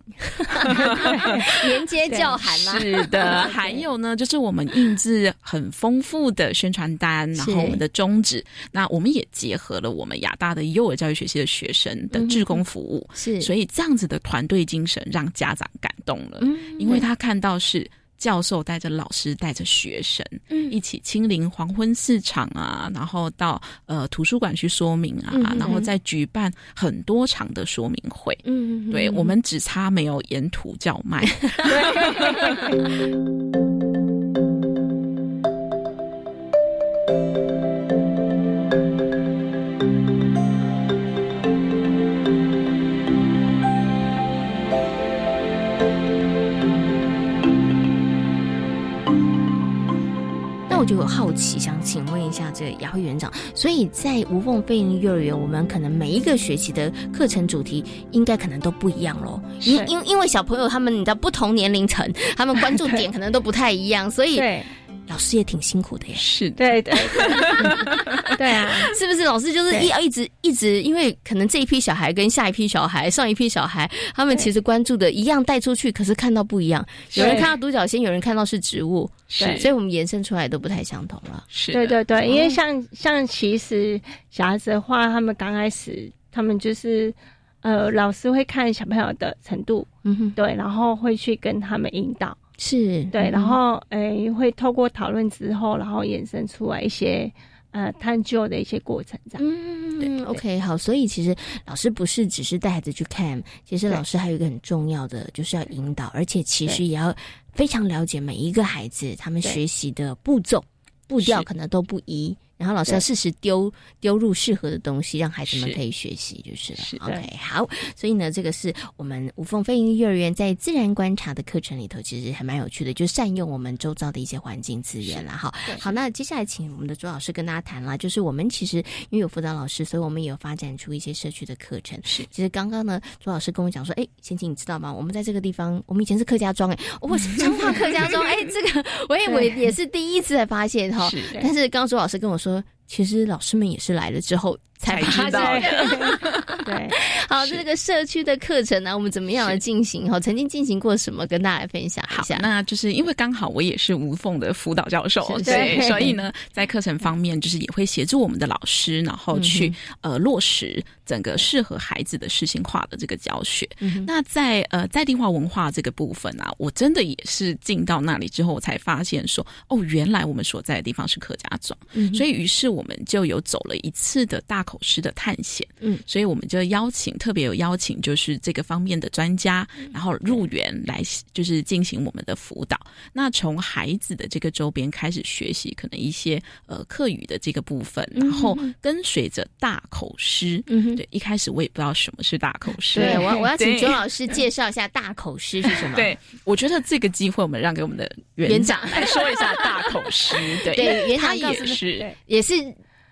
连接教函嘛。是的，还有呢，就是我们印制很丰富的宣传单，然后我们的宗旨，那我们也结合了我们亚大的幼儿教育学系的学生的志工服务，是，所以这样子的团队精神。让家长感动了，因为他看到是教授带着老师带着学生，一起亲临黄昏市场啊，然后到呃图书馆去说明啊，然后再举办很多场的说明会。嗯，对我们只差没有沿途叫卖。就有好奇，想请问一下这个雅慧园长。所以在无缝飞行幼儿园，我们可能每一个学期的课程主题应该可能都不一样喽。因因因为小朋友他们你知道不同年龄层，他们关注点 可能都不太一样，所以。老师也挺辛苦的耶，是，对对，对啊，是不是？老师就是一要一直一直，因为可能这一批小孩跟下一批小孩、上一批小孩，他们其实关注的一样带出去，可是看到不一样。有人看到独角仙，有人看到是植物，是，所以我们延伸出来都不太相同了。是，对对对，因为像像其实小孩子的话，他们刚开始，他们就是呃，老师会看小朋友的程度，嗯哼，对，然后会去跟他们引导。是对，然后诶，会透过讨论之后，然后衍生出来一些呃探究的一些过程，这样。嗯，对。OK，好，所以其实老师不是只是带孩子去看，其实老师还有一个很重要的，就是要引导，而且其实也要非常了解每一个孩子他们学习的步骤、步调可能都不一。然后老师要适时丢丢入适合的东西，让孩子们可以学习，就是了。OK，好。所以呢，这个是我们无缝飞行幼儿园在自然观察的课程里头，其实还蛮有趣的，就善用我们周遭的一些环境资源了。哈，好。那接下来请我们的周老师跟大家谈了，就是我们其实因为有辅导老师，所以我们也有发展出一些社区的课程。是。其实刚刚呢，周老师跟我讲说，哎，贤琴你知道吗？我们在这个地方，我们以前是客家庄，哎，我 是彰化客家庄，哎，这个我也我也是第一次才发现哈。是。但是刚刚周老师跟我说。说，其实老师们也是来了之后。才知道，对，好，这个社区的课程呢，我们怎么样的进行？哈，曾经进行过什么，跟大家分享一下。那就是因为刚好我也是无缝的辅导教授，对，所以呢，在课程方面，就是也会协助我们的老师，然后去呃落实整个适合孩子的事情化的这个教学。那在呃在地化文化这个部分啊，我真的也是进到那里之后，我才发现说，哦，原来我们所在的地方是客家庄，所以于是我们就有走了一次的大。口师的探险，嗯，所以我们就邀请特别有邀请，就是这个方面的专家，然后入园来，就是进行我们的辅导。那从孩子的这个周边开始学习，可能一些呃课语的这个部分，然后跟随着大口诗，嗯，对，一开始我也不知道什么是大口诗，对我我要 请周老师介绍一下大口诗是什么。对，我觉得这个机会我们让给我们的园长来说一下大口诗，对，园长也是也是。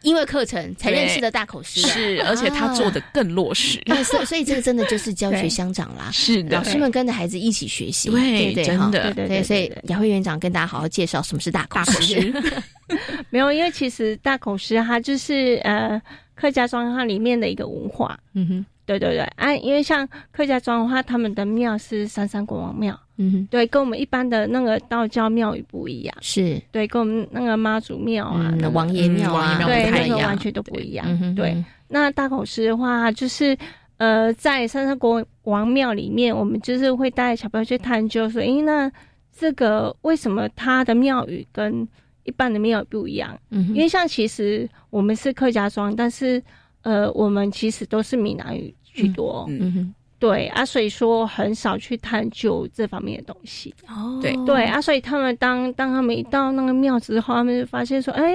因为课程才认识的大口诗，是而且他做的更落实，所以所以这个真的就是教学相长啦。是的，老师们跟着孩子一起学习，对对，真的对对。所以雅慧园长跟大家好好介绍什么是大口师。没有，因为其实大口师它就是呃客家庄它里面的一个文化。嗯哼。对对对，啊，因为像客家庄的话，他们的庙是三山国王庙，嗯，对，跟我们一般的那个道教庙宇不一样，是对，跟我们那个妈祖庙啊、那王爷庙啊，对，那个完全都不一样。对，那大口师的话，就是呃，在三山国王庙里面，我们就是会带小朋友去探究，说，诶，那这个为什么他的庙宇跟一般的庙宇不一样？嗯，因为像其实我们是客家庄，但是呃，我们其实都是闽南语居多。嗯哼。对啊，所以说很少去探究这方面的东西。哦，对对啊，所以他们当当他们一到那个庙之后，他们就发现说，哎。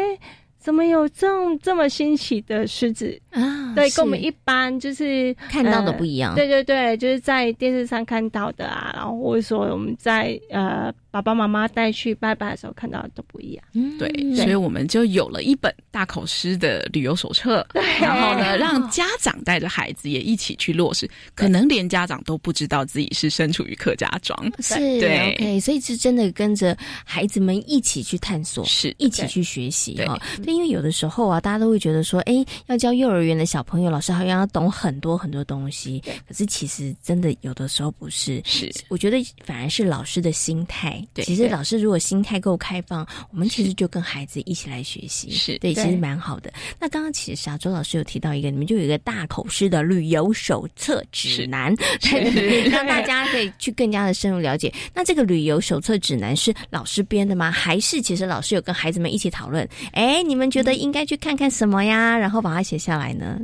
怎么有这种这么新奇的狮子啊？对，跟我们一般就是看到的不一样。对对对，就是在电视上看到的啊，然后或者说我们在呃爸爸妈妈带去拜拜的时候看到的都不一样。嗯，对，所以我们就有了一本大口诗的旅游手册，然后呢，让家长带着孩子也一起去落实。可能连家长都不知道自己是身处于客家庄，是对。OK，所以是真的跟着孩子们一起去探索，是一起去学习哈。因为有的时候啊，大家都会觉得说，哎，要教幼儿园的小朋友，老师好像要懂很多很多东西。可是其实真的有的时候不是。是，我觉得反而是老师的心态。对，其实老师如果心态够开放，我们其实就跟孩子一起来学习。是对，其实蛮好的。那刚刚其实啊，周老师有提到一个，你们就有一个大口师的旅游手册指南，让大家可以去更加的深入了解。那这个旅游手册指南是老师编的吗？还是其实老师有跟孩子们一起讨论？哎，你们觉得应该去看看什么呀？然后把它写下来呢？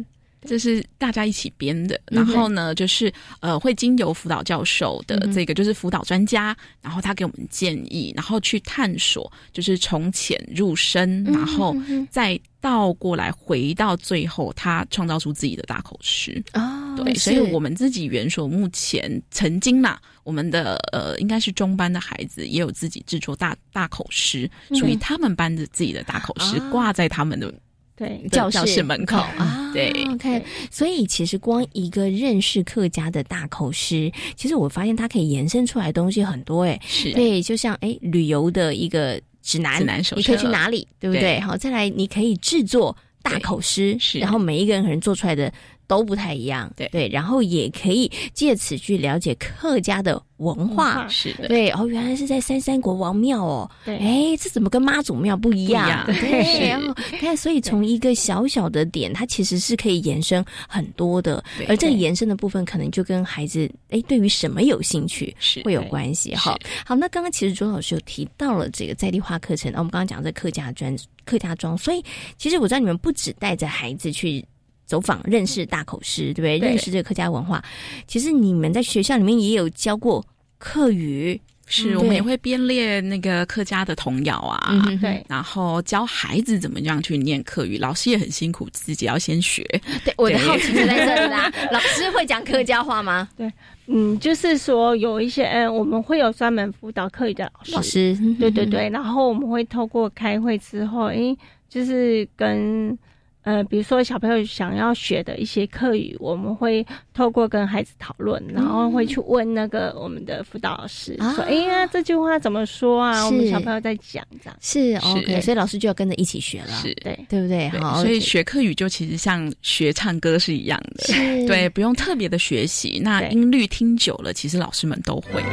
这是大家一起编的。然后呢，就是呃，会经由辅导教授的这个，就是辅导专家，然后他给我们建议，然后去探索，就是从浅入深，然后再倒过来回到最后，他创造出自己的大口诗哦，对，所以我们自己园所目前曾经嘛，我们的呃，应该是中班的孩子也有自己制作大大口诗，属于他们班的自己的大口诗，挂在他们的对教室门口 啊。对，OK。所以其实光一个认识客家的大口诗，其实我发现它可以延伸出来的东西很多。哎，是对，就像哎，旅游的一个指南，指南手你可以去哪里，对不对？好，再来你可以制作大口诗，然后每一个人可能做出来的。都不太一样，对。对，然后也可以借此去了解客家的文化，是的，对哦，原来是在三山国王庙哦，对，哎，这怎么跟妈祖庙不一样？对，然后看，所以从一个小小的点，它其实是可以延伸很多的，而这个延伸的部分，可能就跟孩子哎，对于什么有兴趣是会有关系哈。好，那刚刚其实周老师有提到了这个在地化课程，那我们刚刚讲这客家专客家庄，所以其实我知道你们不止带着孩子去。走访认识大口师，对不对？认识这个客家文化。其实你们在学校里面也有教过客语，是我们也会编列那个客家的童谣啊，对，然后教孩子怎么样去念客语。老师也很辛苦，自己要先学。对，我的好奇就在这里啦。老师会讲客家话吗？对，嗯，就是说有一些，嗯，我们会有专门辅导客语的老师，对对对。然后我们会透过开会之后，哎，就是跟。呃，比如说小朋友想要学的一些课语，我们会透过跟孩子讨论，然后会去问那个我们的辅导老师，说：“哎呀，这句话怎么说啊？”我们小朋友在讲这样。是 OK，所以老师就要跟着一起学了，是对对不对？好，所以学课语就其实像学唱歌是一样的，对，不用特别的学习，那音律听久了，其实老师们都会。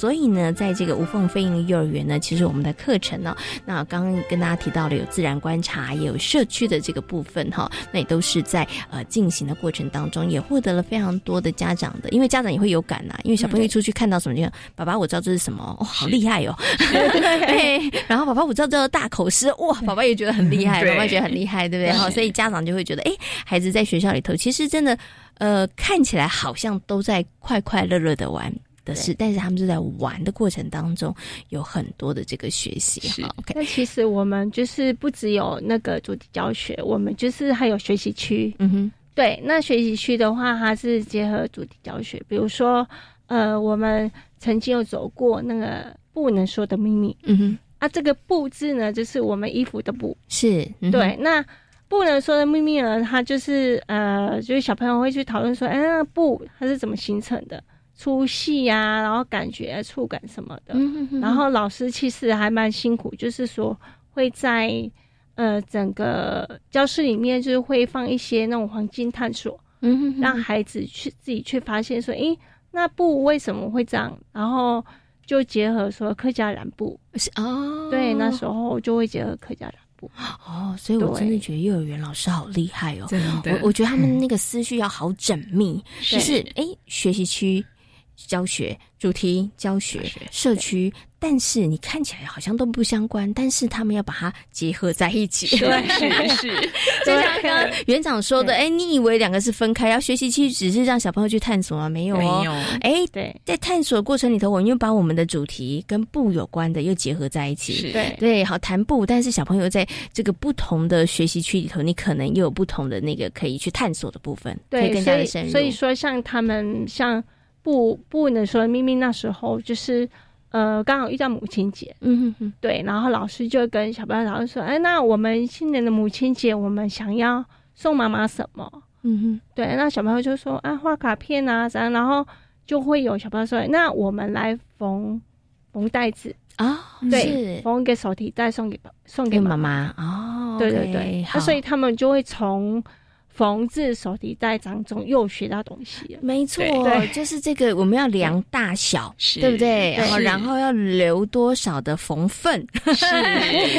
所以呢，在这个无缝飞行幼儿园呢，其实我们的课程呢，那刚刚跟大家提到了有自然观察，也有社区的这个部分哈，那也都是在呃进行的过程当中，也获得了非常多的家长的，因为家长也会有感呐，因为小朋友一出去看到什么，就爸爸我知道这是什么，哦，好厉害哦，对，然后爸爸我知道这个大口诗，哇，爸爸也觉得很厉害，爸爸觉得很厉害，对不 对？哈，所以家长就会觉得，哎，孩子在学校里头，其实真的，呃，看起来好像都在快快乐乐的玩。的是，但是他们是在玩的过程当中有很多的这个学习哈。OK，那其实我们就是不只有那个主题教学，我们就是还有学习区。嗯哼，对，那学习区的话，它是结合主题教学，比如说，呃，我们曾经有走过那个不能说的秘密。嗯哼，啊，这个布字呢，就是我们衣服的布。是，对，那不能说的秘密呢，它就是呃，就是小朋友会去讨论说，哎，那个布它是怎么形成的？粗细啊，然后感觉、触感什么的，然后老师其实还蛮辛苦，就是说会在呃整个教室里面，就是会放一些那种黄金探索，嗯，让孩子去自己去发现说，诶，那布为什么会这样？然后就结合说客家染布，是哦，对，那时候就会结合客家染布。哦，所以我真的觉得幼儿园老师好厉害哦，真的，我我觉得他们那个思绪要好缜密，就是哎，学习区。教学主题、教学社区，但是你看起来好像都不相关，但是他们要把它结合在一起。对，是是。就像刚刚园长说的，哎，你以为两个是分开？要学习其实只是让小朋友去探索吗？没有哦。哎，对，在探索过程里头，我们又把我们的主题跟布有关的又结合在一起。对对，好谈布，但是小朋友在这个不同的学习区里头，你可能又有不同的那个可以去探索的部分，对，更加的深入。所以说，像他们像。不不能说，明明那时候就是，呃，刚好遇到母亲节，嗯哼哼，对，然后老师就跟小朋友老师说，哎，那我们今年的母亲节，我们想要送妈妈什么？嗯哼，对，那小朋友就说，啊，画卡片啊，怎样？然后就会有小朋友说，那我们来缝缝袋子啊，对，缝一个手提袋送给送给妈妈哦，对对对，那所以他们就会从。缝制手提袋当中又学到东西了，没错，就是这个我们要量大小，对不对？然后然后要留多少的缝份，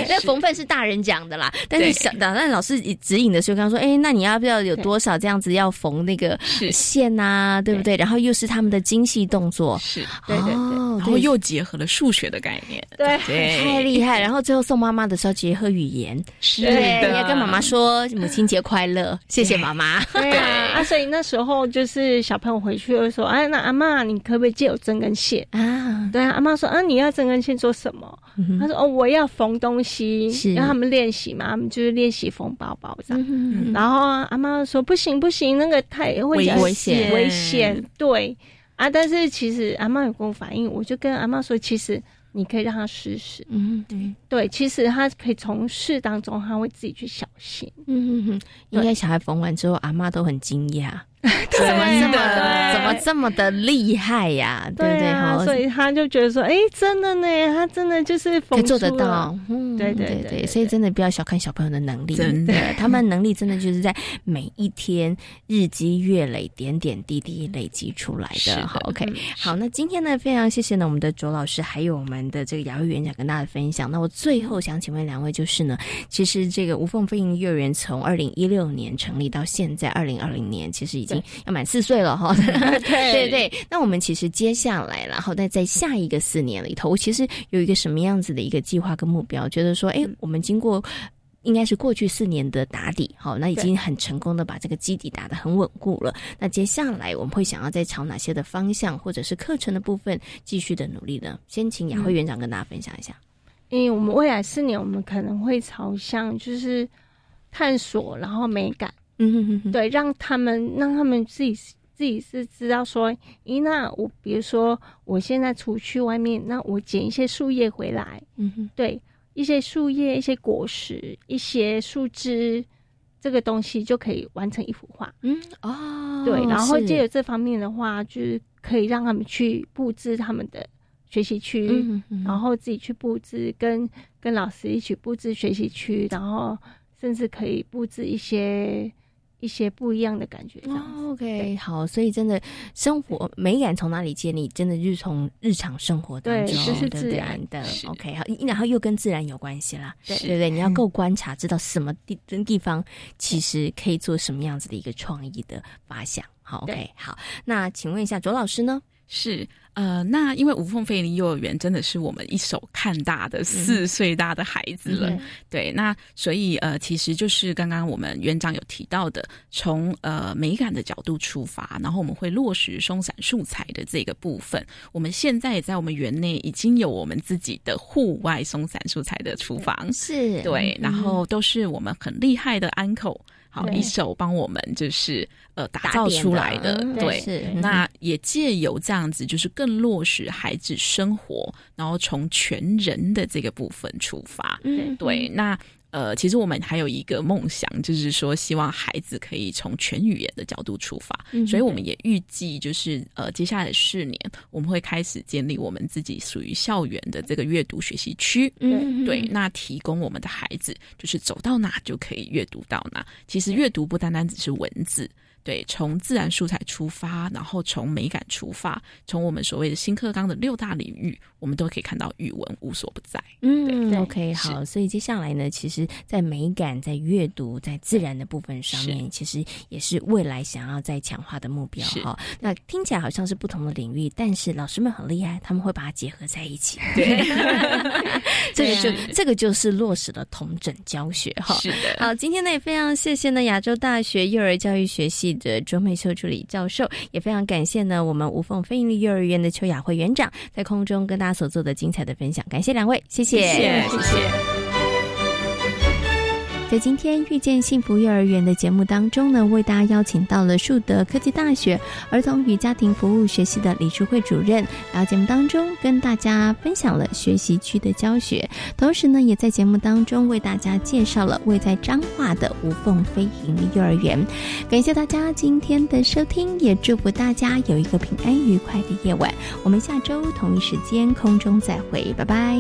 那缝份是大人讲的啦，但是小那老师指引的时候，刚刚说，哎，那你要不要有多少这样子要缝那个线啊，对不对？然后又是他们的精细动作，是，对对对，然后又结合了数学的概念，对，太厉害。然后最后送妈妈的时候结合语言，是，你要跟妈妈说母亲节快乐，谢谢。谢妈妈。对啊，啊，所以那时候就是小朋友回去的时候，哎，那阿妈，你可不可以借我针跟线啊？对啊，阿妈说啊，你要针跟线做什么？他说哦，我要缝东西，让他们练习嘛，他们就是练习缝包包这样。然后阿妈说不行不行，那个太会危险危险。对啊，但是其实阿妈有跟我反映，我就跟阿妈说，其实。你可以让他试试，嗯，对，对，其实他可以从事当中，他会自己去小心，嗯哼哼，应该小孩缝完之后，阿妈都很惊讶。怎么这么怎么这么的厉害呀？对不对？所以他就觉得说，哎，真的呢，他真的就是可以做得到。嗯，对对对，所以真的不要小看小朋友的能力，真的，他们能力真的就是在每一天日积月累、点点滴滴累积出来的。好，OK，好，那今天呢，非常谢谢呢我们的卓老师，还有我们的这个雅慧园长跟大家分享。那我最后想请问两位，就是呢，其实这个无缝飞行幼儿园从二零一六年成立到现在二零二零年，其实已经。要满四岁了哈，对对。那我们其实接下来，然后在在下一个四年里头，我其实有一个什么样子的一个计划跟目标？觉得说，哎，我们经过应该是过去四年的打底，好，那已经很成功的把这个基底打得很稳固了。那接下来我们会想要再朝哪些的方向，或者是课程的部分继续的努力呢？先请雅慧园长跟大家分享一下。因为我们未来四年，我们可能会朝向就是探索，然后美感。嗯对，让他们让他们自己自己是知道说，咦，那我比如说我现在出去外面，那我捡一些树叶回来，嗯哼，对，一些树叶、一些果实、一些树枝，这个东西就可以完成一幅画。嗯哦，对，然后借由这方面的话，就是可以让他们去布置他们的学习区，然后自己去布置，跟跟老师一起布置学习区，然后甚至可以布置一些。一些不一样的感觉。OK，好，所以真的生活美感从哪里建立？真的就是从日常生活当中，对是自然的。OK，好，然后又跟自然有关系啦，对对对？你要够观察，知道什么地地方其实可以做什么样子的一个创意的发想。好，OK，好，那请问一下卓老师呢？是。呃，那因为无缝飞离幼儿园真的是我们一手看大的四岁大的孩子了，对，那所以呃，其实就是刚刚我们园长有提到的，从呃美感的角度出发，然后我们会落实松散素材的这个部分。我们现在也在我们园内已经有我们自己的户外松散素材的厨房，是对，然后都是我们很厉害的安口。好，一手帮我们就是呃打造出来的，对，那也借由这样子，就是更落实孩子生活，然后从全人的这个部分出发，对，那。呃，其实我们还有一个梦想，就是说希望孩子可以从全语言的角度出发，所以我们也预计就是呃，接下来的四年我们会开始建立我们自己属于校园的这个阅读学习区。嗯，对，那提供我们的孩子就是走到哪就可以阅读到哪。其实阅读不单单只是文字。对，从自然素材出发，然后从美感出发，从我们所谓的新课纲的六大领域，我们都可以看到语文无所不在。嗯，OK，好，所以接下来呢，其实，在美感、在阅读、在自然的部分上面，其实也是未来想要再强化的目标哈。那听起来好像是不同的领域，但是老师们很厉害，他们会把它结合在一起。对，这个就这个就是落实了同整教学哈。是的。好，今天呢也非常谢谢呢亚洲大学幼儿教育学系。的卓美秀助理教授，也非常感谢呢我们无缝非营利幼儿园的邱雅慧园长在空中跟大家所做的精彩的分享，感谢两位，谢谢，谢谢。在今天遇见幸福幼儿园的节目当中呢，为大家邀请到了树德科技大学儿童与家庭服务学系的李淑慧主任，然后节目当中跟大家分享了学习区的教学，同时呢，也在节目当中为大家介绍了位在彰化的无缝飞行幼儿园。感谢大家今天的收听，也祝福大家有一个平安愉快的夜晚。我们下周同一时间空中再会，拜拜。